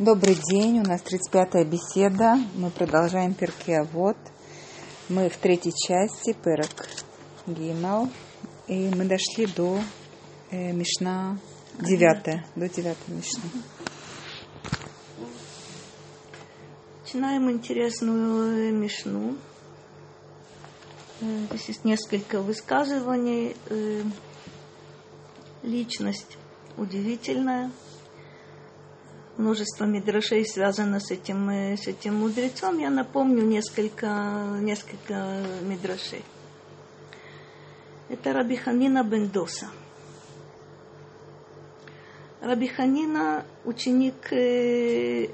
Добрый день, у нас 35-я беседа. Мы продолжаем перке вот. Мы в третьей части, перек Гимал. И мы дошли до э, Мишна 9, до 9 Мишны. Начинаем интересную Мишну. Э, здесь есть несколько высказываний. Э, личность удивительная – множество мидрашей связано с этим, э, с этим мудрецом. Я напомню несколько, несколько мидрашей. Это Рабиханина Бендоса. Рабиханина ученик э,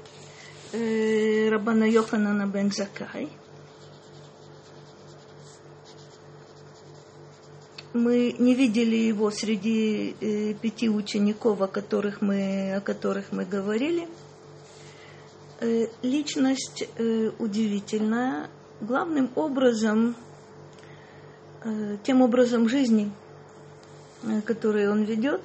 э, Рабана Йоханана бен мы не видели его среди э, пяти учеников, о которых мы, о которых мы говорили. Э, личность э, удивительная, главным образом, э, тем образом жизни, который он ведет.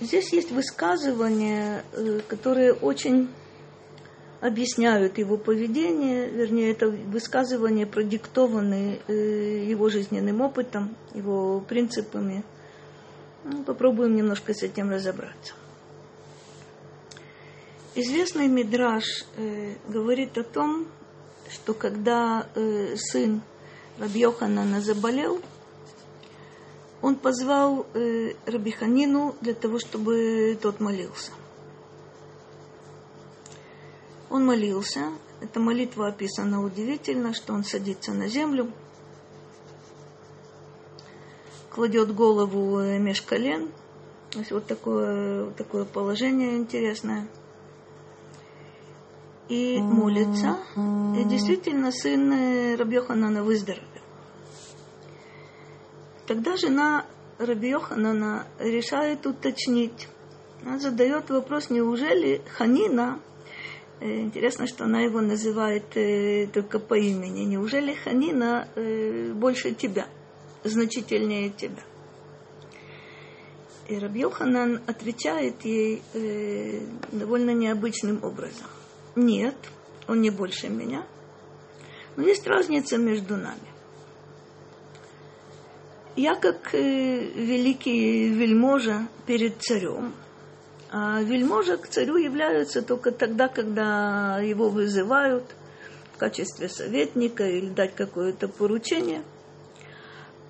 Здесь есть высказывания, которые очень объясняют его поведение, вернее, это высказывания продиктованы э, его жизненным опытом, его принципами. Ну, попробуем немножко с этим разобраться. Известный Мидраш э, говорит о том, что когда э, сын Рабьоханана заболел, он позвал э, Рабиханину для того, чтобы тот молился. Он молился. Эта молитва описана удивительно, что он садится на землю, кладет голову э, меж колен. То есть вот такое, вот такое положение интересное. И молится. И действительно сын э, Рабьоханана выздоровел. Тогда жена Рабьоханана решает уточнить. Она задает вопрос, неужели Ханина интересно, что она его называет э, только по имени. Неужели Ханина э, больше тебя, значительнее тебя? И Рабьоханан отвечает ей э, довольно необычным образом. Нет, он не больше меня. Но есть разница между нами. Я как э, великий вельможа перед царем – а вельможа к царю являются только тогда, когда его вызывают в качестве советника или дать какое-то поручение.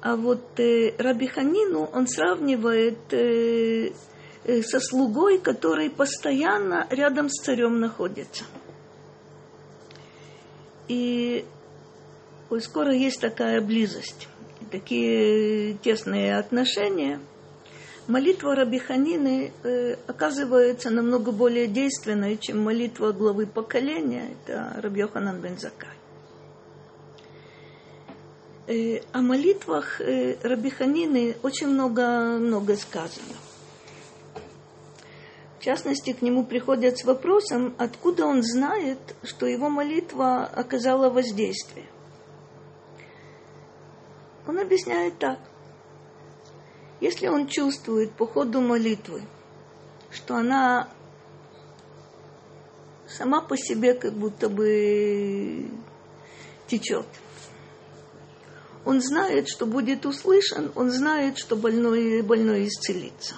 А вот э, Рабиханину он сравнивает э, э, со слугой, который постоянно рядом с царем находится. И ой, скоро есть такая близость, такие тесные отношения – молитва Рабиханины э, оказывается намного более действенной, чем молитва главы поколения, это Рабьоханан бен Закай. Э, о молитвах э, Рабиханины очень много, много сказано. В частности, к нему приходят с вопросом, откуда он знает, что его молитва оказала воздействие. Он объясняет так. Если он чувствует по ходу молитвы, что она сама по себе как будто бы течет, он знает, что будет услышан, он знает, что больной, больной исцелится.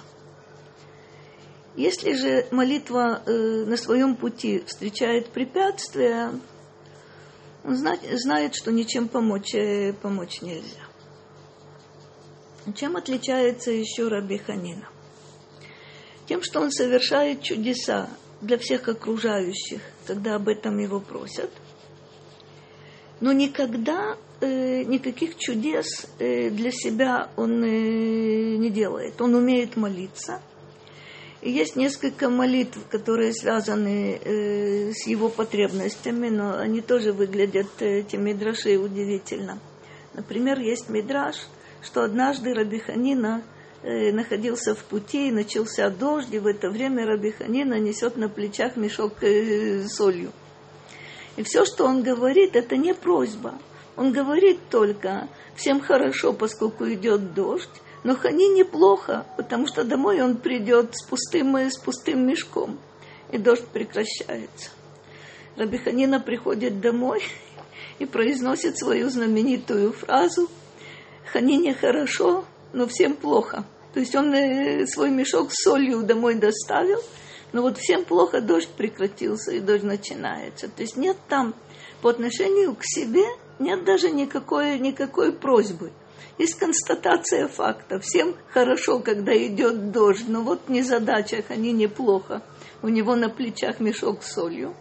Если же молитва э, на своем пути встречает препятствия, он знает, знает что ничем помочь, э, помочь нельзя. Чем отличается еще Раби Ханина? Тем, что он совершает чудеса для всех окружающих, когда об этом его просят. Но никогда э, никаких чудес э, для себя он э, не делает. Он умеет молиться. И есть несколько молитв, которые связаны э, с его потребностями, но они тоже выглядят, э, эти мидраши, удивительно. Например, есть мидраш – что однажды Рабиханина э, находился в пути, и начался дождь, и в это время Рабиханина несет на плечах мешок э, солью. И все, что он говорит, это не просьба. Он говорит только, всем хорошо, поскольку идет дождь, Но Хани неплохо, потому что домой он придет с пустым, с пустым мешком, и дождь прекращается. Рабиханина приходит домой и произносит свою знаменитую фразу «Ханине хорошо, но всем плохо». То есть он э, свой мешок с солью домой доставил, но вот всем плохо, дождь прекратился, и дождь начинается. То есть нет там по отношению к себе, нет даже никакой, никакой просьбы. Есть констатация факта. Всем хорошо, когда идет дождь, но вот не задачах, они неплохо. У него на плечах мешок с солью.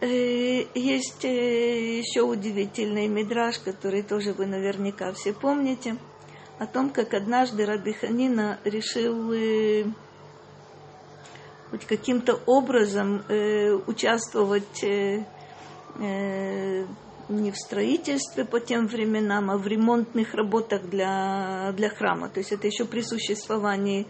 Э, есть э, еще удивительный мидраж, который тоже вы наверняка все помните, о том, как однажды Раби Ханина решил э, хоть каким-то образом участвовать не в строительстве по тем временам, а в ремонтных работах для, для храма. То есть это еще при существовании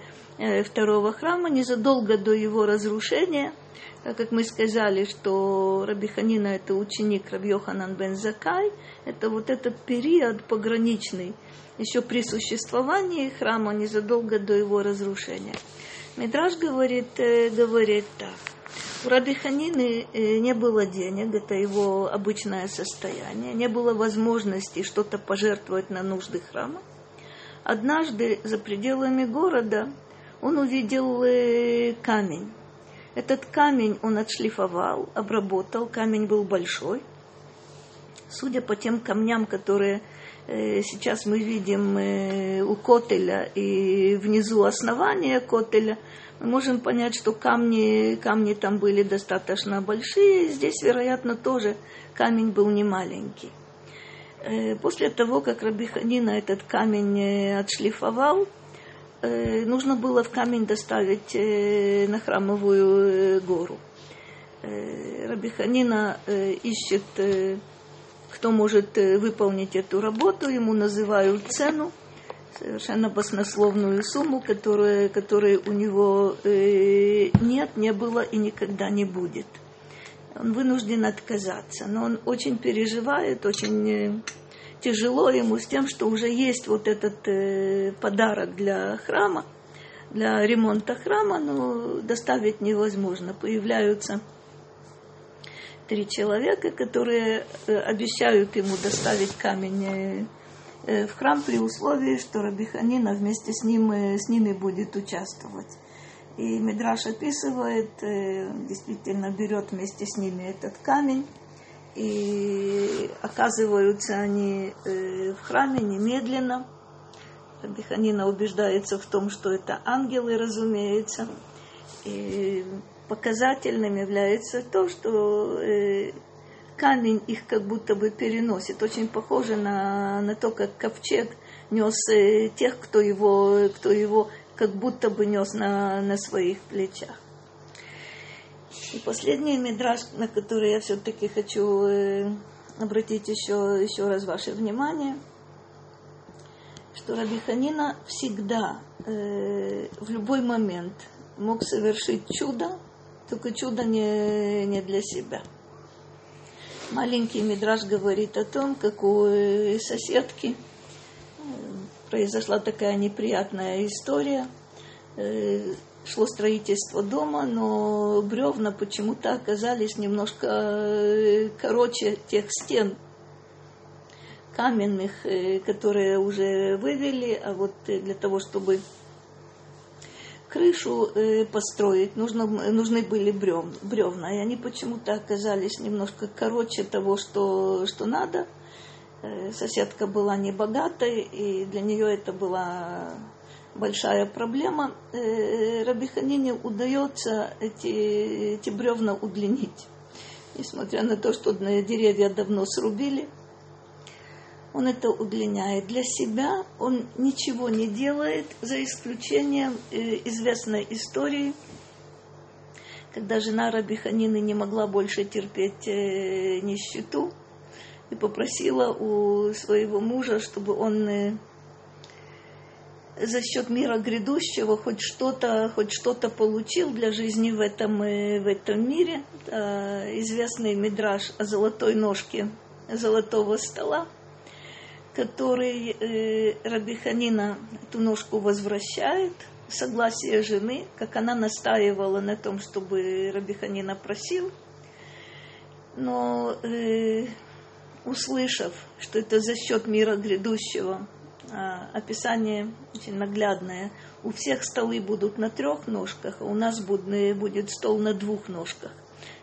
второго храма, незадолго до его разрушения – так как мы сказали, что Раби Ханина это ученик Раби бен Закай, это вот этот период пограничный, еще при существовании храма, незадолго до его разрушения. Мидраж говорит, э, говорит так. У Раби Ханины э, не было денег, это его обычное состояние, не было возможности что-то пожертвовать на нужды храма. Однажды за пределами города он увидел э, камень, этот камень он отшлифовал, обработал. Камень был большой. Судя по тем камням, которые э, сейчас мы видим э, у котеля и внизу основания котеля, мы можем понять, что камни, камни там были достаточно большие. Здесь, вероятно, тоже камень был не маленький. Э, после того, как Раби Ханина этот камень отшлифовал, Э, нужно было в камень доставить э, на храмовую э, гору. Рабиханина ищет, кто может выполнить эту работу, ему называют цену, совершенно баснословную сумму, которая, которой у него нет, не было и никогда не будет. Он вынужден отказаться, но он очень переживает, очень тяжело ему с тем, что уже есть вот этот э, подарок для храма, для ремонта храма, но доставить невозможно. Появляются три человека, которые э, обещают ему доставить камень э, э в храм при условии, что Рабиханина вместе с, ним, с ними будет участвовать. И Мидраш описывает, действительно берет вместе с ними этот камень, и оказываются они э, в храме немедленно. Беханина убеждается в том, что это ангелы, разумеется. И показательным является то, что э, камень их как будто бы переносит. Очень похоже на, на то, как ковчег нес э, тех, кто его, кто его как будто бы нес на, на своих плечах. И последний мидраж, на который я все-таки хочу э, обратить еще, еще раз ваше внимание, что Раби всегда, э, в любой момент мог совершить чудо, только чудо не, не для себя. Маленький мидраж говорит о том, как у э, соседки э, произошла такая неприятная история. Шло строительство дома, но бревна почему-то оказались немножко э, короче тех стен каменных, э, которые уже вывели, а вот э, для того, чтобы крышу построить, нужно, нужны были бревна, и они почему-то оказались немножко короче того, что, что надо. Соседка была небогатой, и для нее это была большая проблема. Э, Рабиханине удается эти, эти бревна удлинить. Несмотря на то, что деревья давно срубили, он это удлиняет. Для себя он ничего не делает, за исключением э, известной истории, когда жена Рабиханины не могла больше терпеть э, нищету и попросила у своего мужа, чтобы он за счет мира грядущего хоть что-то хоть что-то получил для жизни в этом, э, в этом мире. Известный мидраж о золотой ножке золотого стола, который э, Раби Ханина эту ножку возвращает, согласие жены, как она настаивала на том, чтобы Раби Ханина просил. Но э, услышав, что это за счет мира грядущего, описание очень наглядное. У всех столы будут на трех ножках, а у нас будет стол на двух ножках.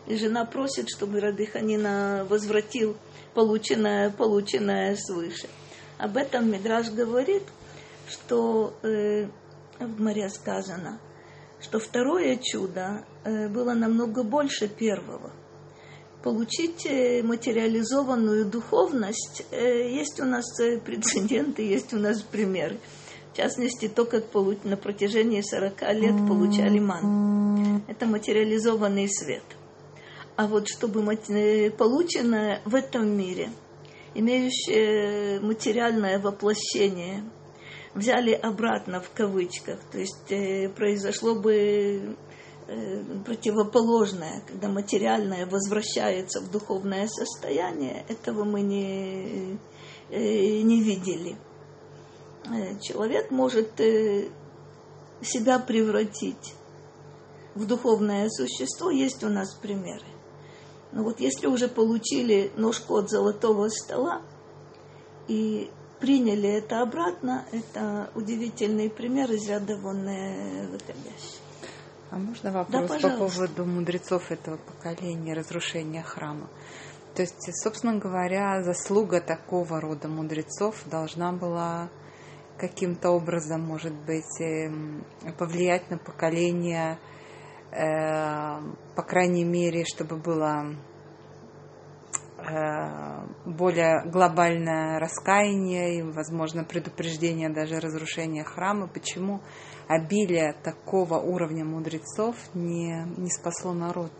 И жена просит, чтобы Радыханина возвратил полученное, полученное свыше. Об этом Мидраж говорит, что э, в море сказано, что второе чудо э, было намного больше первого – получить э, материализованную духовность, э, есть у нас э, прецеденты, есть у нас примеры. В частности, то, как на протяжении 40 лет получали ман. Это материализованный свет. А вот чтобы полученное в этом мире, имеющее материальное воплощение, взяли обратно в кавычках, то есть произошло бы противоположное, когда материальное возвращается в духовное состояние, этого мы не, э, не видели. Э, человек может себя превратить в духовное существо, есть у нас примеры. Но вот если уже получили ножку от золотого стола и приняли это обратно, это удивительный пример из ряда вон выходящий. А можно вопрос да, по поводу мудрецов этого поколения, разрушения храма? То есть, собственно говоря, заслуга такого рода мудрецов должна была каким-то образом, может быть, эм, повлиять на поколение, э, по крайней мере, чтобы было э, более глобальное раскаяние и, возможно, предупреждение даже разрушения храма. Почему? Обилие такого уровня мудрецов не, не спасло народ.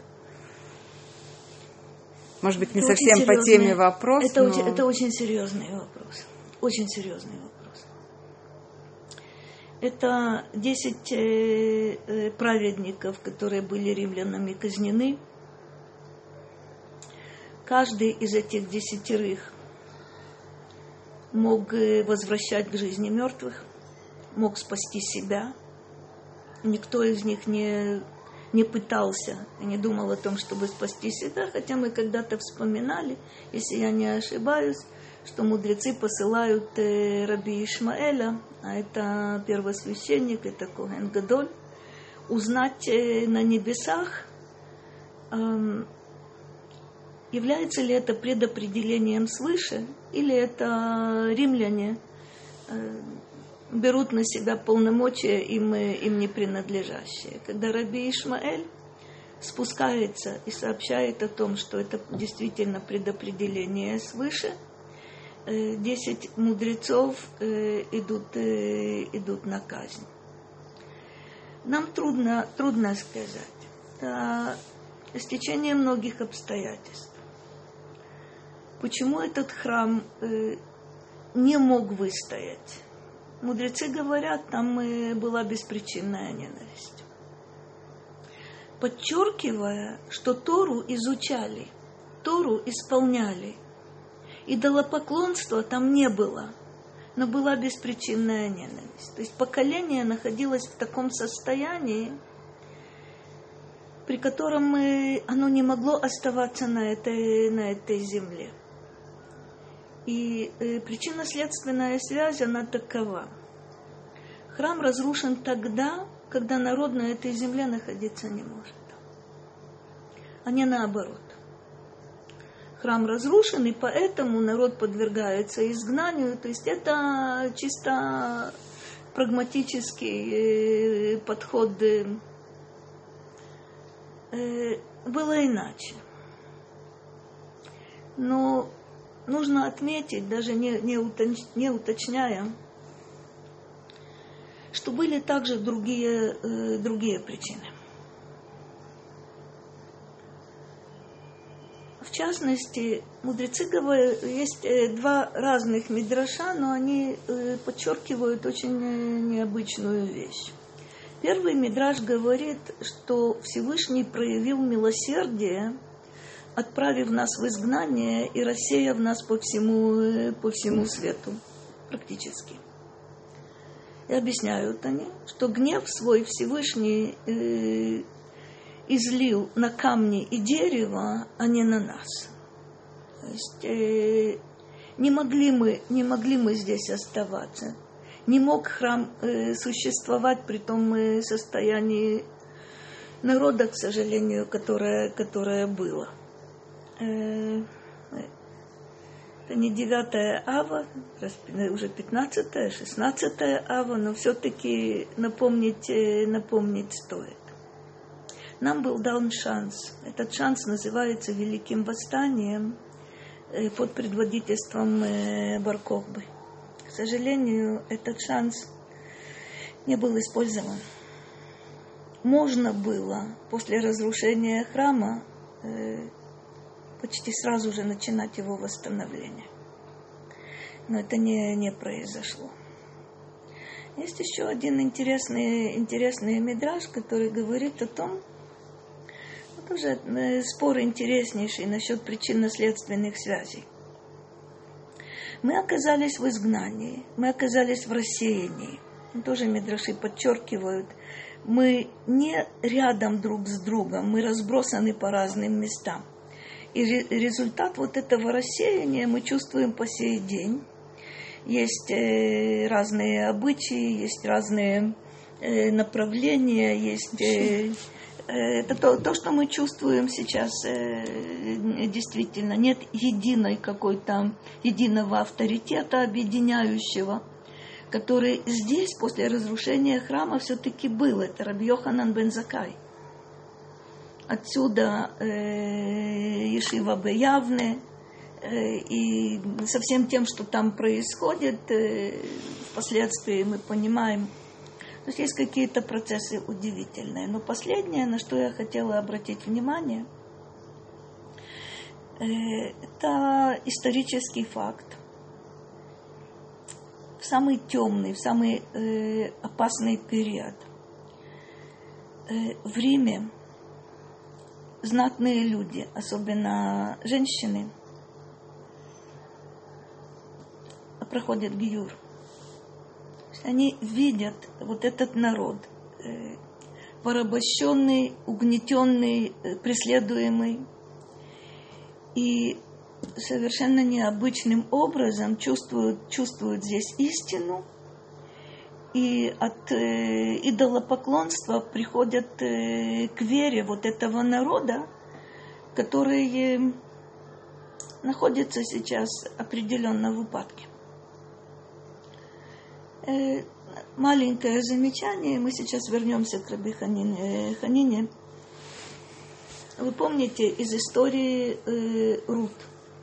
Может быть, не это совсем по теме вопрос. Это, но... очень, это очень серьезный вопрос. Очень серьезный вопрос. Это 10 э, э, праведников, которые были римлянами казнены. Каждый из этих десятерых мог э, возвращать к жизни мертвых – мог спасти себя. Никто из них не, не пытался не думал о том, чтобы спасти себя, хотя мы когда-то вспоминали, если я не ошибаюсь, что мудрецы посылают э, раби Ишмаэля, а это первосвященник, это Коген Гадоль, узнать э, на небесах, э, является ли это предопределением свыше, или это римляне э, берут на себя полномочия им, им не принадлежащие. Когда Раби Ишмаэль спускается и сообщает о том, что это действительно предопределение свыше, э, десять мудрецов э, идут, э, идут на казнь. Нам трудно, трудно сказать. Это стечение многих обстоятельств. Почему этот храм не мог выстоять? Мудрецы говорят, там была беспричинная ненависть. Подчеркивая, что Тору изучали, Тору исполняли. И поклонства там не было, но была беспричинная ненависть. То есть поколение находилось в таком состоянии, при котором оно не могло оставаться на этой, на этой земле. И э, причинно-следственная связь, она такова. Храм разрушен тогда, когда народ на этой земле находиться не может. А не наоборот. Храм разрушен, и поэтому народ подвергается изгнанию. То есть это чисто прагматический э, подход. Э, было иначе. Но нужно отметить, даже не, не, уточ, не уточняя, что были также другие, э, другие причины. В частности, мудрецы говорят, есть э, два разных мидраша, но они э, подчеркивают очень э, необычную вещь. Первый мидраж говорит, что Всевышний проявил милосердие отправив нас в изгнание и рассеяв нас по всему, по всему свету, практически. И объясняют они, что гнев свой Всевышний э, излил на камни и дерево, а не на нас. То есть э, не могли мы, не могли мы здесь оставаться. Не мог храм э, существовать при том э, состоянии народа, к сожалению, которое, которое было. Э, это не 9 ава, уже 15 16 ава, но все-таки напомнить, э, напомнить стоит. Нам был дан шанс. Этот шанс называется Великим Восстанием э, под предводительством Баркохбы. К сожалению, этот шанс не был использован. Можно было после разрушения храма почти сразу же начинать его восстановление. Но это не, не произошло. Есть еще один интересный, интересный мидраж, который говорит о том, тоже э, спор интереснейший насчет причинно-следственных связей. Мы оказались в изгнании, мы оказались в рассеянии. Тоже Мидраши подчеркивают, мы не рядом друг с другом, мы разбросаны по разным местам. И результат вот этого рассеяния мы чувствуем по сей день. Есть э, разные обычаи, есть разные э, направления, есть э, это то, то, что мы чувствуем сейчас действительно. Нет единой какой-то, единого авторитета объединяющего, который здесь, после разрушения храма, все-таки был. Это Рабьоханан Бензакай. Отсюда э, Ешива Беявне, э, и со всем тем, что там происходит, э, впоследствии мы понимаем, то есть есть какие-то процессы удивительные. Но последнее, на что я хотела обратить внимание, э, это исторический факт. В самый темный, в самый э, опасный период в Риме знатные люди, особенно женщины, проходят гиюр. Они видят вот этот народ, э, порабощенный, угнетенный, э, преследуемый. И совершенно необычным образом чувствуют, чувствуют здесь истину – и от э, идолопоклонства приходят э, к вере вот этого народа, который э, находится сейчас определенно в упадке. Э, маленькое замечание, мы сейчас вернемся к Раби Ханине. Э, Ханине. Вы помните из истории э, Рут,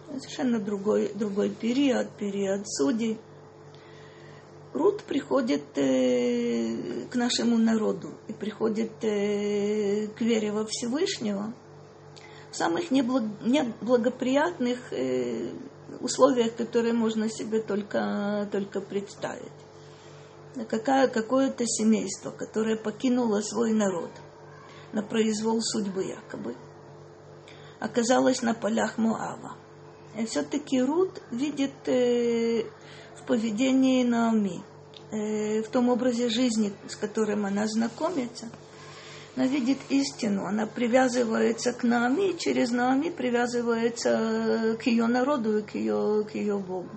совершенно другой, другой период, период судей – Рут приходит э, к нашему народу и приходит э, к вере во Всевышнего в самых неблаг, неблагоприятных э, условиях, которые можно себе только, только представить. Какая, какое-то семейство, которое покинуло свой народ на произвол судьбы якобы, оказалось на полях Моава. И все-таки Рут видит э, в поведении Наоми, э, в том образе жизни, с которым она знакомится. Она видит истину, она привязывается к Наоми, и через Наоми привязывается к ее народу и к ее, к ее Богу.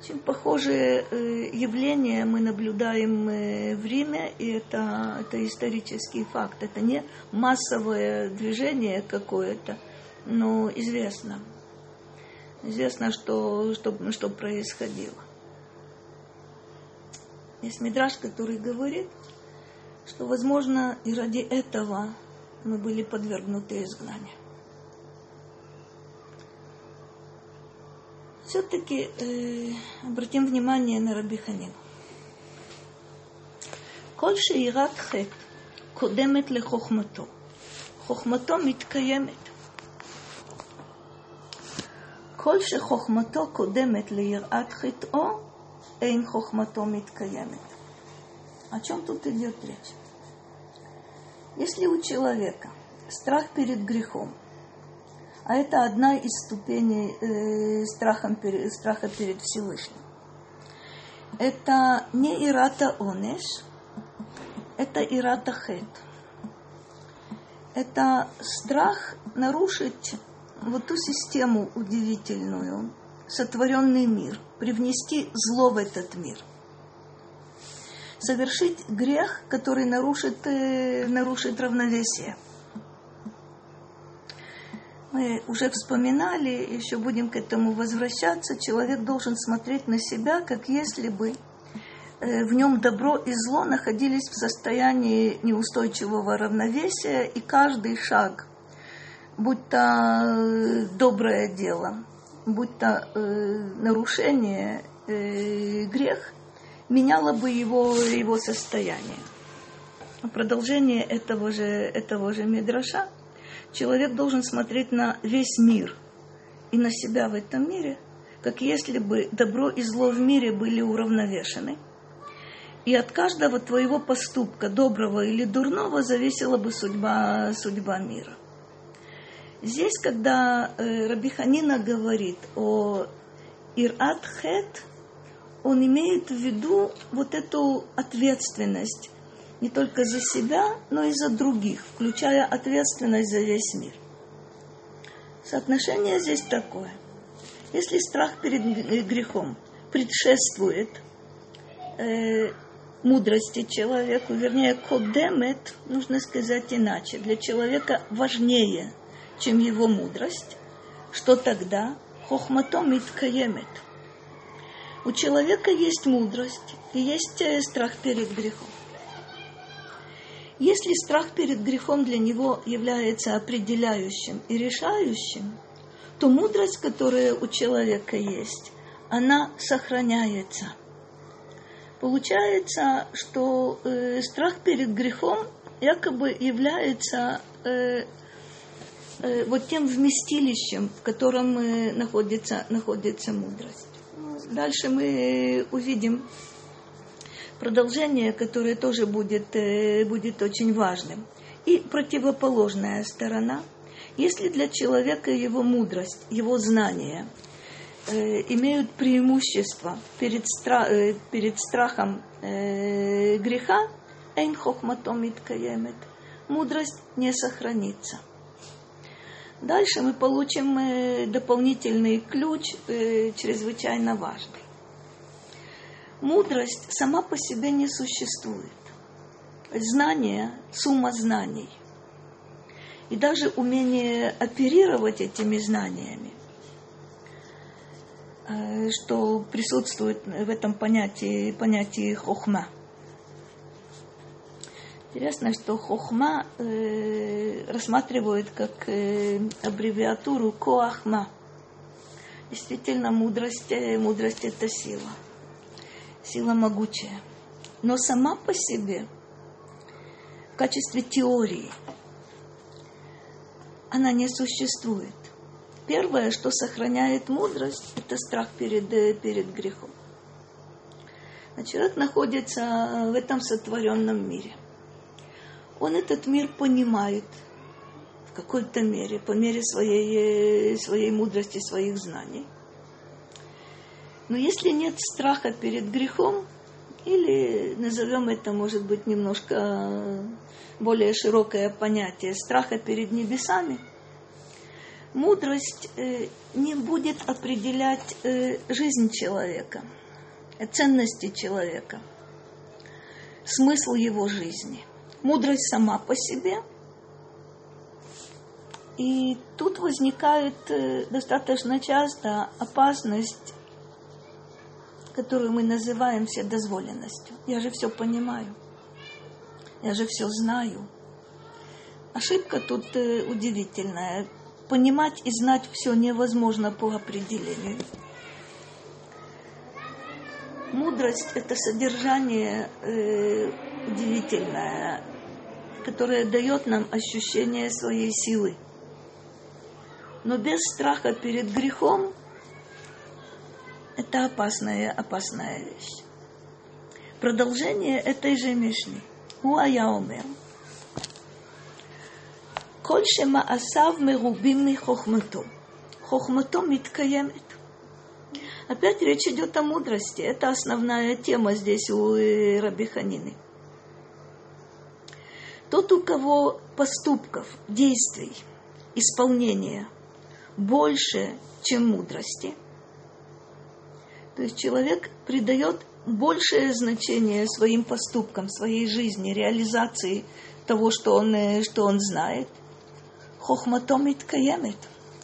Очень похожие э, явления мы наблюдаем э, в Риме, и это, это исторический факт. Это не массовое движение какое-то, но известно известно, что, что, что происходило. Есть мидраж, который говорит, что, возможно, и ради этого мы были подвергнуты изгнанию. Все-таки э, обратим внимание на Раби Ханину. כל שאירת חטא קודמת לחוכמתו, חוכמתו מתקיימת. כל שחוכמתו קודמת ליראת חטאו, אין חוכמתו מתקיימת. О чем тут идет речь? Если у человека страх перед грехом А это одна из ступеней э, страха, страха перед Всевышним. Это не ирата онеш, это ирата хет. Это страх нарушить вот ту систему удивительную, сотворенный мир, привнести зло в этот мир. Совершить грех, который нарушит, э, нарушит равновесие. Мы уже вспоминали, еще будем к этому возвращаться. Человек должен смотреть на себя, как если бы э, в нем добро и зло находились в состоянии неустойчивого равновесия, и каждый шаг, будь то э, доброе дело, будь то э, нарушение, э, грех, меняло бы его, его состояние. Продолжение этого же, этого же Мидраша. Человек должен смотреть на весь мир и на себя в этом мире, как если бы добро и зло в мире были уравновешены. И от каждого твоего поступка, доброго или дурного, зависела бы судьба, судьба мира. Здесь, когда э, Рабиханина говорит о Ират Хет, он имеет в виду вот эту ответственность не только за себя, но и за других, включая ответственность за весь мир. Соотношение здесь такое. Если страх перед грехом предшествует э, мудрости человеку, вернее, кодемет, нужно сказать иначе, для человека важнее, чем его мудрость, что тогда хохматом иткаемет. У человека есть мудрость и есть э, страх перед грехом. Если страх перед грехом для него является определяющим и решающим, то мудрость, которая у человека есть, она сохраняется. Получается, что э, страх перед грехом якобы является э, э, вот тем вместилищем, в котором э, находится, находится мудрость. Дальше мы увидим продолжение, которое тоже будет, э, будет очень важным. И противоположная сторона. Если для человека его мудрость, его знания э, имеют преимущество перед, стра э, перед страхом э, греха, эйн хохматом мудрость не сохранится. Дальше мы получим э, дополнительный ключ, э, чрезвычайно важный. Мудрость сама по себе не существует. Знание – сумма знаний. И даже умение оперировать этими знаниями, э, что присутствует в этом понятии, понятии хохма. Интересно, что хохма э, рассматривают как э, аббревиатуру коахма. Действительно, мудрость, э, мудрость – это сила – сила могучая. Но сама по себе, в качестве теории, она не существует. Первое, что сохраняет мудрость, это страх перед, перед грехом. А человек находится в этом сотворенном мире. Он этот мир понимает в какой-то мере, по мере своей, своей мудрости, своих знаний – но если нет страха перед грехом, или назовем это, может быть, немножко более широкое понятие страха перед небесами, мудрость э, не будет определять э, жизнь человека, ценности человека, смысл его жизни. Мудрость сама по себе. И тут возникает э, достаточно часто опасность которую мы называем вседозволенностью. Я же все понимаю. Я же все знаю. Ошибка тут э, удивительная. Понимать и знать все невозможно по определению. Мудрость – это содержание э, удивительное, которое дает нам ощущение своей силы. Но без страха перед грехом это опасная, опасная вещь. Продолжение этой же Мишни. Уая омер. כל שמעשיו מרובים מחוכמתו. חוכמתו מתקיימת. Опять речь идет о мудрости. Это основная тема здесь у э, Раби Ханины. Тот, у кого поступков, действий, исполнения больше, чем мудрости, то есть человек придает большее значение своим поступкам, своей жизни, реализации того, что он, э, что он знает. Хохматом иткаемет.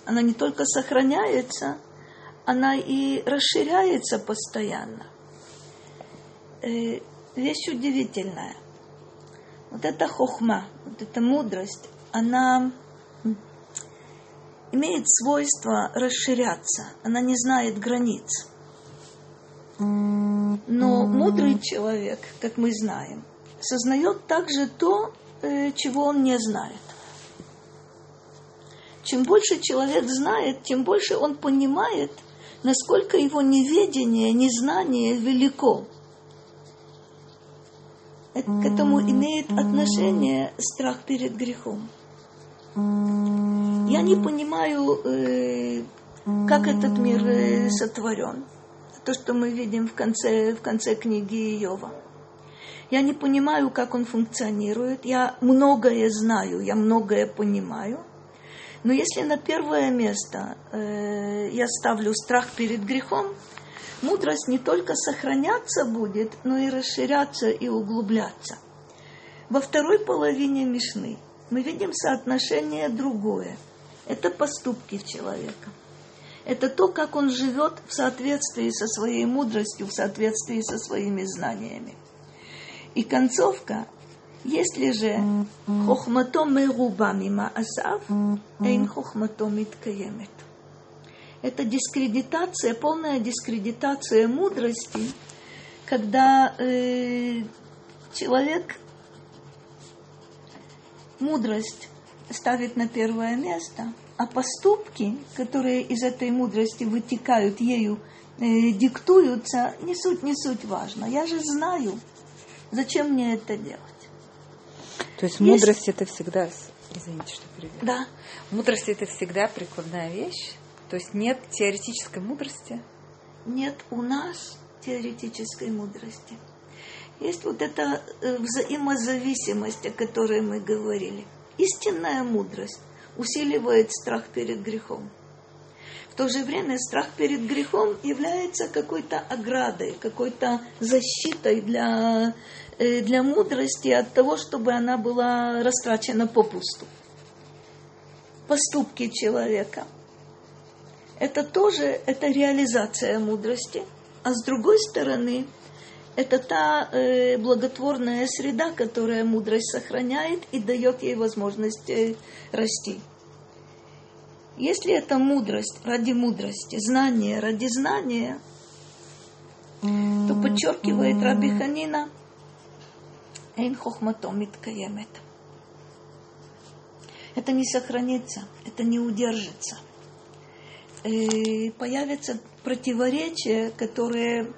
Она не только сохраняется, она и расширяется постоянно. Э, вещь удивительная. Вот эта хохма, вот эта мудрость, она имеет свойство расширяться. Она не знает границ. Но мудрый человек, как мы знаем, сознает также то, э, чего он не знает. Чем больше человек знает, тем больше он понимает, насколько его неведение, незнание велико. К этому имеет отношение страх перед грехом. Я не понимаю, э, как этот мир э, сотворен. То, что мы видим в конце, в конце книги Иова. Я не понимаю, как он функционирует. Я многое знаю, я многое понимаю – но если на первое место э, я ставлю страх перед грехом, мудрость не только сохраняться будет, но и расширяться и углубляться. Во второй половине Мишны мы видим соотношение другое. Это поступки человека. Это то, как он живет в соответствии со своей мудростью, в соответствии со своими знаниями. И концовка если же хохмато меруба мима асав, эйн хохмато миткаемет. Это дискредитация, полная дискредитация мудрости, когда э, человек мудрость ставит на первое место, а поступки, которые из этой мудрости вытекают, ею э, диктуются, не суть, не суть важно. Я же знаю, зачем мне это делать. То есть, есть... мудрость это всегда, извините, что перебью. Да. Мудрость это всегда прикладная вещь. То есть нет теоретической мудрости. Нет у нас теоретической мудрости. Есть вот эта э, взаимозависимость, о которой мы говорили. Истинная мудрость усиливает страх перед грехом. В то же время страх перед грехом является какой-то оградой, какой-то защитой для Э, для мудрости от того, чтобы она была растрачена попусту. Поступки человека. Это тоже это реализация мудрости. А с другой стороны, это та э, благотворная среда, которая мудрость сохраняет и дает ей возможность э, расти. Если это мудрость ради мудрости, знание ради знания, то подчеркивает Раби Ханина – Эйн хохмато миткаемет. Это не сохранится, это не удержится. И появятся противоречия, которые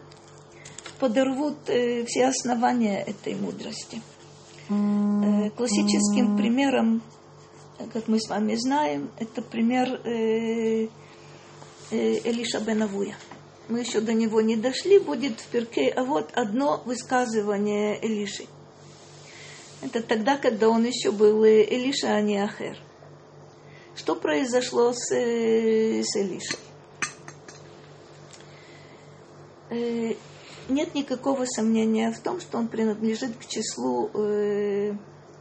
подорвут э, все основания этой мудрости. Э, классическим примером, как мы с вами знаем, это пример э, Элиша Бенавуя. Мы еще до него не дошли, будет в перке, а вот одно высказывание Элиши. Это тогда, когда он еще был Элиша, а не Ахер. Что произошло с, э, с Элишей? Э, нет никакого сомнения в том, что он принадлежит к числу э,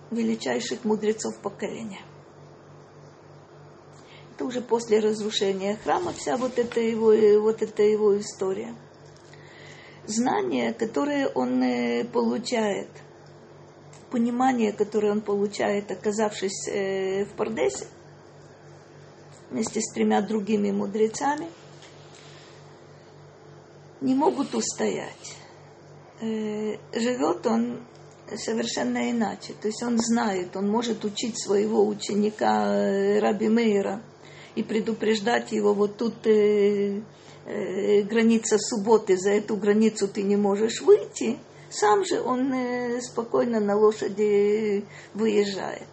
величайших мудрецов поколения. Это уже после разрушения храма вся вот эта его, вот эта его история. Знания, которые он получает – понимание, которое он получает, оказавшись в Пардесе, вместе с тремя другими мудрецами, не могут устоять. Э, живет он совершенно иначе. То есть он знает, он может учить своего ученика э, Раби Мейра и предупреждать его, вот тут э, э, граница субботы, за эту границу ты не можешь выйти – сам же он э, спокойно на лошади выезжает.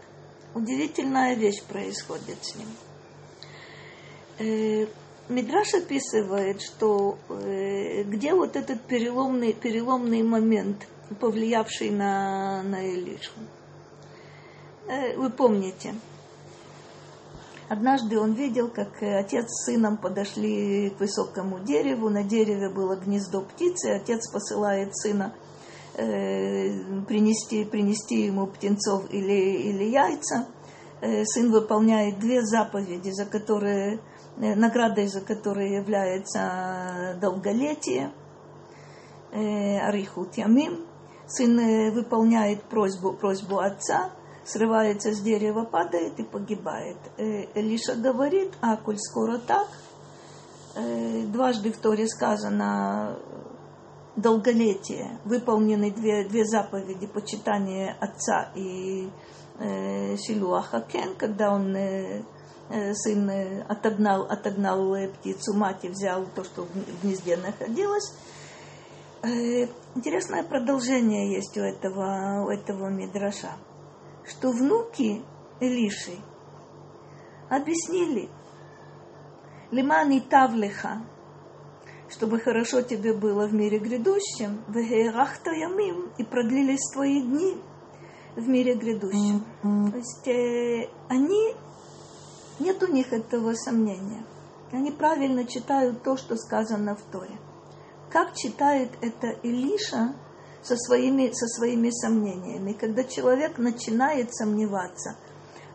удивительная вещь происходит с ним. Э, Мидраш описывает, что э, где вот этот переломный, переломный момент, повлиявший на, на Илишу. Э, вы помните, однажды он видел, как отец с сыном подошли к высокому дереву, на дереве было гнездо птицы, отец посылает сына принести, принести ему птенцов или, или яйца. Сын выполняет две заповеди, за которые, наградой за которые является долголетие, э, арихут ямим. Сын э, выполняет просьбу, просьбу отца, срывается с дерева, падает и погибает. Э, Лиша говорит, а коль скоро так, э, дважды в Торе сказано долголетие, выполнены две, две заповеди почитания отца и э, Кен, когда он э, э, сын э, отогнал, отогнал э, птицу, мать и взял то, что в гнезде находилось. Э, интересное продолжение есть у этого, у этого мидраша, что внуки Элиши объяснили, Лимани Тавлеха, чтобы хорошо тебе было в мире грядущем, в ямим, и продлились твои дни в мире грядущем. Mm-hmm. То есть э, они, нет у них этого сомнения. Они правильно читают то, что сказано в Торе. Как читает это Илиша со своими, со своими сомнениями? Когда человек начинает сомневаться –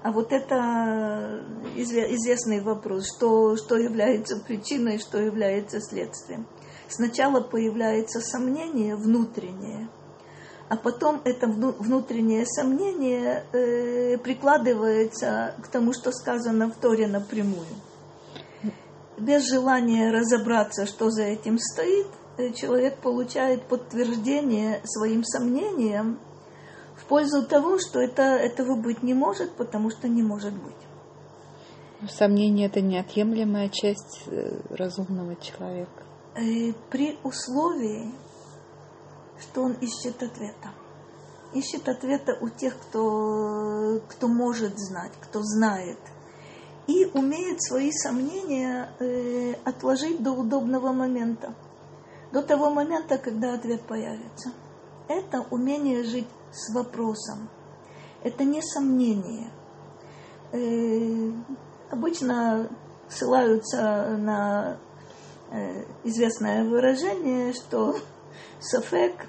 а вот это известный вопрос, что, что является причиной, что является следствием. Сначала появляется сомнение внутреннее, а потом это внутреннее сомнение э, прикладывается к тому, что сказано в Торе напрямую. Без желания разобраться, что за этим стоит, э, человек получает подтверждение своим сомнениям в пользу того, что это, этого быть не может, потому что не может быть. Сомнение – это неотъемлемая часть э, разумного человека. При условии, что он ищет ответа. Ищет ответа у тех, кто, кто может знать, кто знает. И умеет свои сомнения э, отложить до удобного момента. До того момента, когда ответ появится. Это умение жить с вопросом. Это не сомнение. Э, обычно ссылаются на э, известное выражение, что Сафек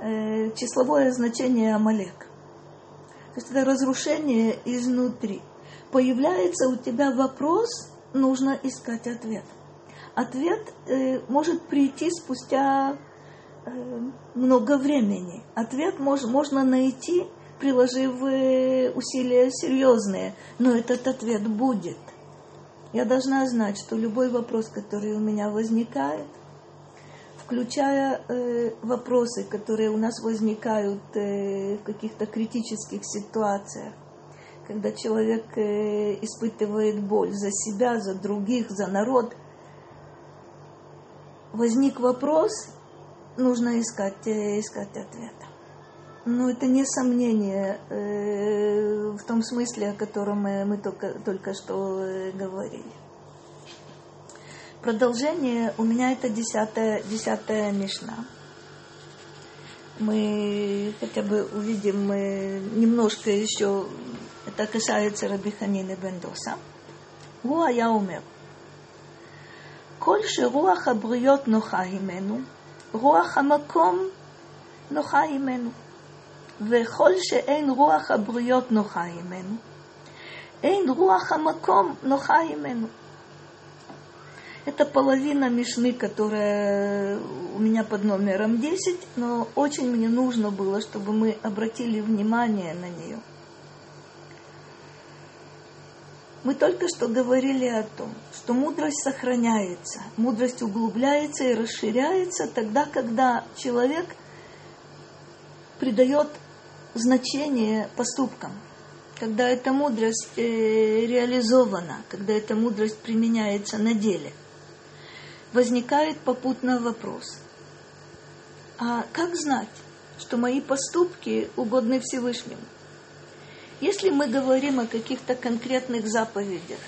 э, числовое значение Амалек. То есть это разрушение изнутри. Появляется у тебя вопрос, нужно искать ответ. Ответ э, может прийти спустя Э, много времени. Ответ мож, можно найти, приложив э, усилия серьезные, но этот ответ будет. Я должна знать, что любой вопрос, который у меня возникает, включая э, вопросы, которые у нас возникают э, в каких-то критических ситуациях, когда человек э, испытывает боль за себя, за других, за народ, возник вопрос, нужно искать, э, искать ответа. Но это не сомнение э, в том смысле, о котором мы, мы только, только что э, говорили. Продолжение у меня это десятая, десятая мешна. Мы хотя бы увидим мы немножко еще, это касается Рабиханины Бендоса. הוא היה אומר, כל שרוח הבריות נוחה הימנו, רוח המקום נוחה הימנו, וכל שאין רוח הבריות נוחה הימנו, אין רוח המקום נוחה הימנו. Это половина Мишны, которая у меня под номером 10, но очень мне нужно было, чтобы мы обратили внимание на нее. Мы только что говорили о том, что мудрость сохраняется, мудрость углубляется и расширяется тогда, когда человек придает значение поступкам, когда эта мудрость э, реализована, когда эта мудрость применяется на деле. Возникает попутно вопрос, а как знать, что мои поступки угодны Всевышнему? если мы говорим о каких-то конкретных заповедях,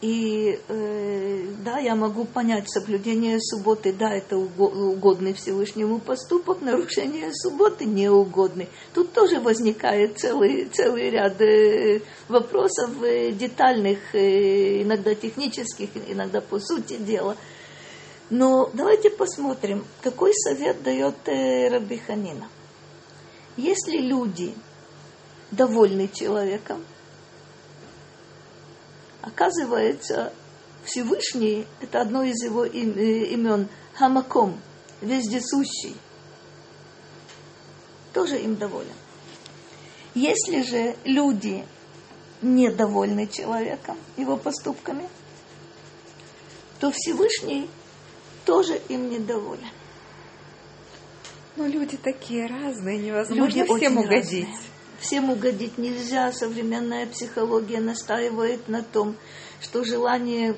и э, да, я могу понять соблюдение субботы, да, это угодный Всевышнему поступок, нарушение субботы неугодный. Тут тоже возникает целый, целый ряд э, вопросов э, детальных, э, иногда технических, иногда по сути дела. Но давайте посмотрим, какой совет дает э, Раби. Если люди довольны человеком, Оказывается, Всевышний – это одно из его э, имен – Хамаком, вездесущий. Тоже им доволен. Если же люди недовольны человеком, его поступками, то Всевышний тоже им недоволен. Но люди такие разные, невозможно люди всем угодить. Разные всем угодить нельзя. Современная психология настаивает на том, что желание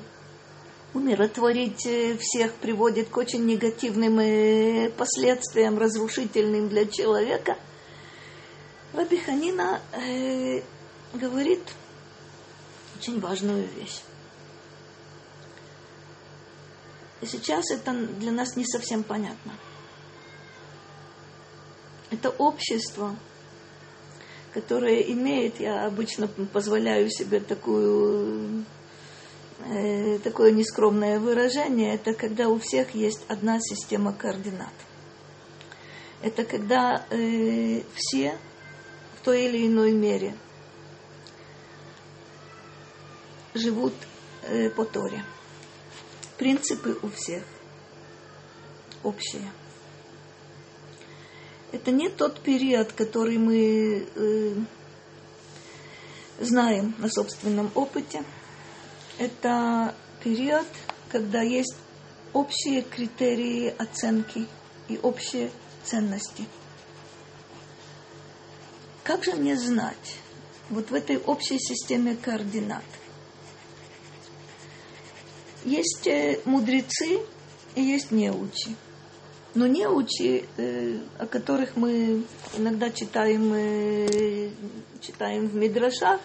умиротворить э, всех приводит к очень негативным э, последствиям, разрушительным для человека. Раби Ханина э, говорит очень важную вещь. Сейчас это для нас не совсем понятно. Это общество, которое имеет, я обычно позволяю себе такую, э, такое нескромное выражение, это когда у всех есть одна система координат. Это когда э, все в той или иной мере живут э, по Торе. Принципы у всех общие – это не тот период, который мы э, знаем на собственном опыте. Это период, когда есть общие критерии оценки и общие ценности. Как же мне знать, вот в этой общей системе координат, есть э, мудрецы и есть неучи. Но неучи, э, о которых мы иногда читаем, э, читаем в Мидрашах,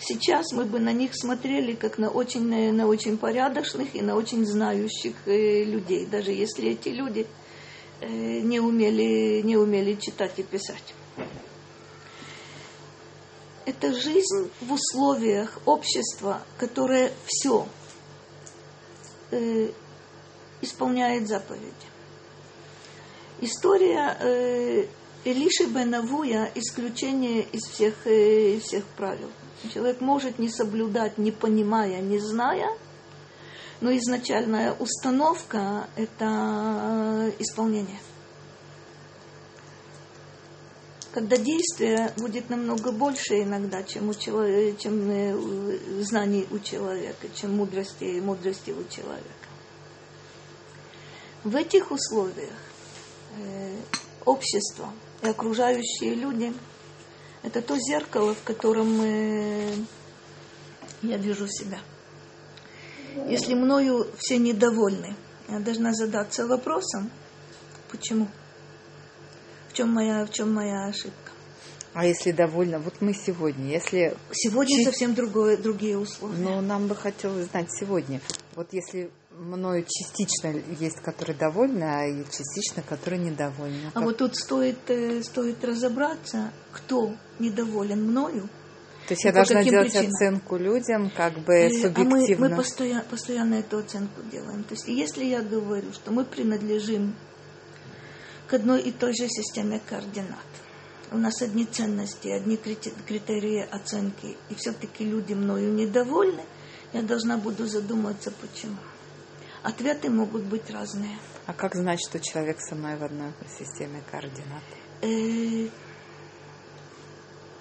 сейчас мы бы на них смотрели как на очень, на очень порядочных и на очень знающих э, людей, даже если эти люди не умели, не умели читать и писать. Это жизнь в условиях общества, которое все исполняет заповеди. История э, Элиши бен Авуя исключение из всех, э, из всех правил. Человек может не соблюдать, не понимая, не зная, но изначальная установка – это исполнение. Когда действие будет намного больше иногда, чем, у человека, чем э, знаний у человека, чем мудрости, мудрости у человека. В этих условиях Э, общество и окружающие люди – это то зеркало, в котором мы, я вижу себя. Если мною все недовольны, я должна задаться вопросом, почему? В чем моя, в чем моя ошибка? А если довольна, вот мы сегодня, если... Сегодня чуть... совсем другое, другие условия. Но нам бы хотелось знать сегодня, вот если мною частично есть, которые довольны, а и частично, которые недовольны. А как... вот тут стоит, э, стоит разобраться, кто недоволен мною. То есть я должна делать причинам. оценку людям, как бы субъективно. А мы, мы постоянно, постоянно эту оценку делаем. То есть если я говорю, что мы принадлежим к одной и той же системе координат, у нас одни ценности, одни критерии оценки, и все-таки люди мною недовольны, я должна буду задуматься, почему. Ответы могут быть разные. А как знать, что человек со мной в одной системе координат? Э,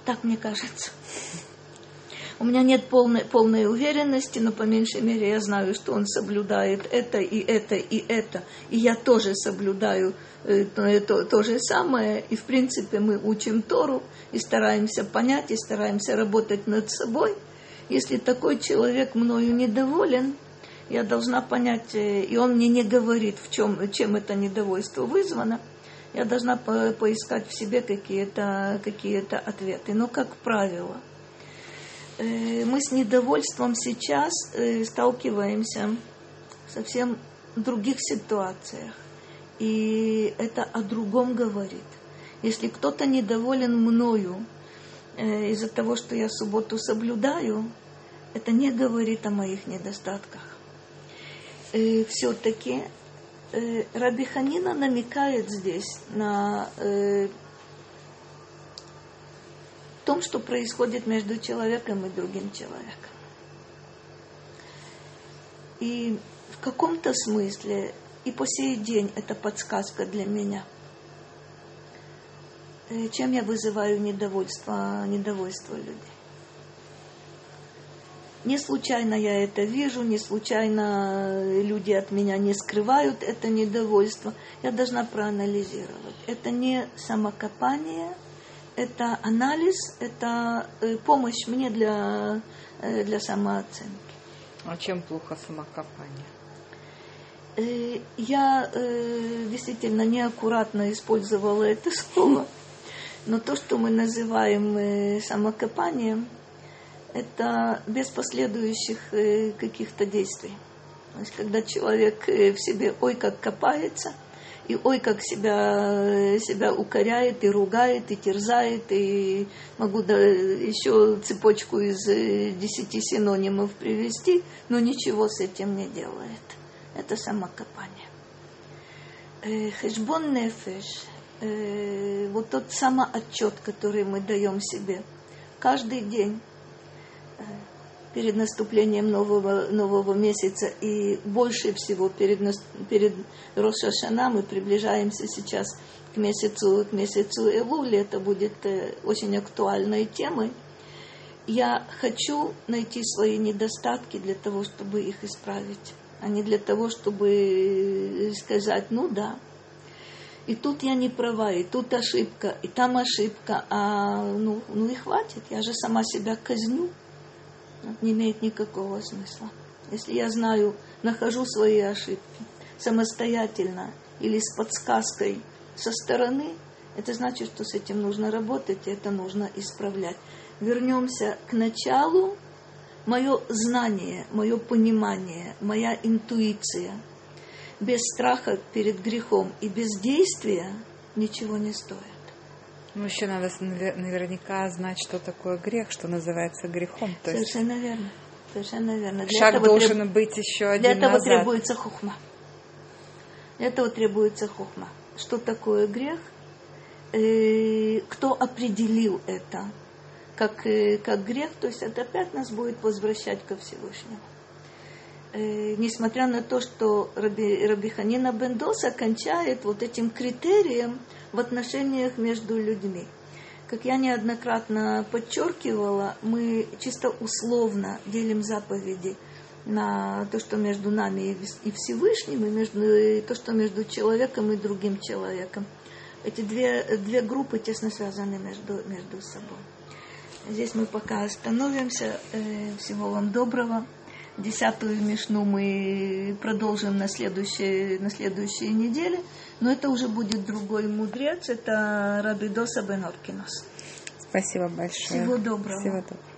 так мне кажется. У меня нет полной, полной уверенности, но по меньшей мере я знаю, что он соблюдает это и это и это. И я тоже соблюдаю э, то, то же самое. И в принципе мы учим Тору и стараемся понять, и стараемся работать над собой. Если такой человек мною недоволен, я должна понять, э, и он мне не говорит, в чем, чем это недовольство вызвано, я должна по поискать в себе какие-то какие ответы. Но, как правило, э, мы с недовольством сейчас э, сталкиваемся в совсем других ситуациях. И это о другом говорит. Если кто-то недоволен мною из-за того, что я субботу соблюдаю, это не говорит о моих недостатках. Э, все-таки э, Раби намекает здесь на э, том, что происходит между человеком и другим человеком. И в каком-то смысле и по сей день это подсказка для меня. Э, чем я вызываю недовольство, недовольство людей? Не случайно я это вижу, не случайно люди от меня не скрывают это недовольство. Я должна проанализировать. Это не самокопание, это анализ, это э, помощь мне для, э, для самооценки. А чем плохо самокопание? Э, я действительно неаккуратно использовала это слово, но то, что мы называем самокопанием, это без последующих э, каких-то действий. То есть, когда человек э, в себе ой как копается, и ой как себя, э, себя укоряет, и ругает, и терзает, и могу да, еще цепочку из десяти синонимов привести, но ничего с этим не делает. Это самокопание. Хешбон нефеш, вот тот самоотчет, который мы даем себе каждый день, перед наступлением нового, нового месяца. И больше всего перед, перед Рошашана мы приближаемся сейчас к месяцу, к месяцу Элули, это будет э, очень актуальной темой. Я хочу найти свои недостатки для того, чтобы их исправить, а не для того, чтобы сказать, ну да, и тут я не права, и тут ошибка, и там ошибка, а ну, ну и хватит, я же сама себя казню не имеет никакого смысла. Если я знаю, нахожу свои ошибки самостоятельно или с подсказкой со стороны, это значит, что с этим нужно работать, и это нужно исправлять. Вернемся к началу. Мое знание, мое понимание, моя интуиция без страха перед грехом и без действия ничего не стоит. Ну, еще надо наверняка знать, что такое грех, что называется грехом. То Совершенно есть... верно. Совершенно верно. Для Шаг должен треб... быть еще один Для этого назад. требуется хухма. Для этого требуется хухма. Что такое грех? Э, кто определил это как, э, как грех? То есть это опять нас будет возвращать ко Всевышнему. Э, несмотря на то, что Раби, Раби Ханина Бендоса кончает вот этим критерием в отношениях между людьми. Как я неоднократно подчеркивала, мы чисто условно делим заповеди на то, что между нами и Всевышним, и, между, и то, что между человеком и другим человеком. Эти две, две группы тесно связаны между, между собой. Здесь мы пока остановимся. Э, всего вам доброго. Десятую мишну мы продолжим на следующей, на следующей неделе. Но это уже будет другой мудрец. Это Рабидоса Бен Оркинос. Спасибо большое. Всего доброго. Всего доброго.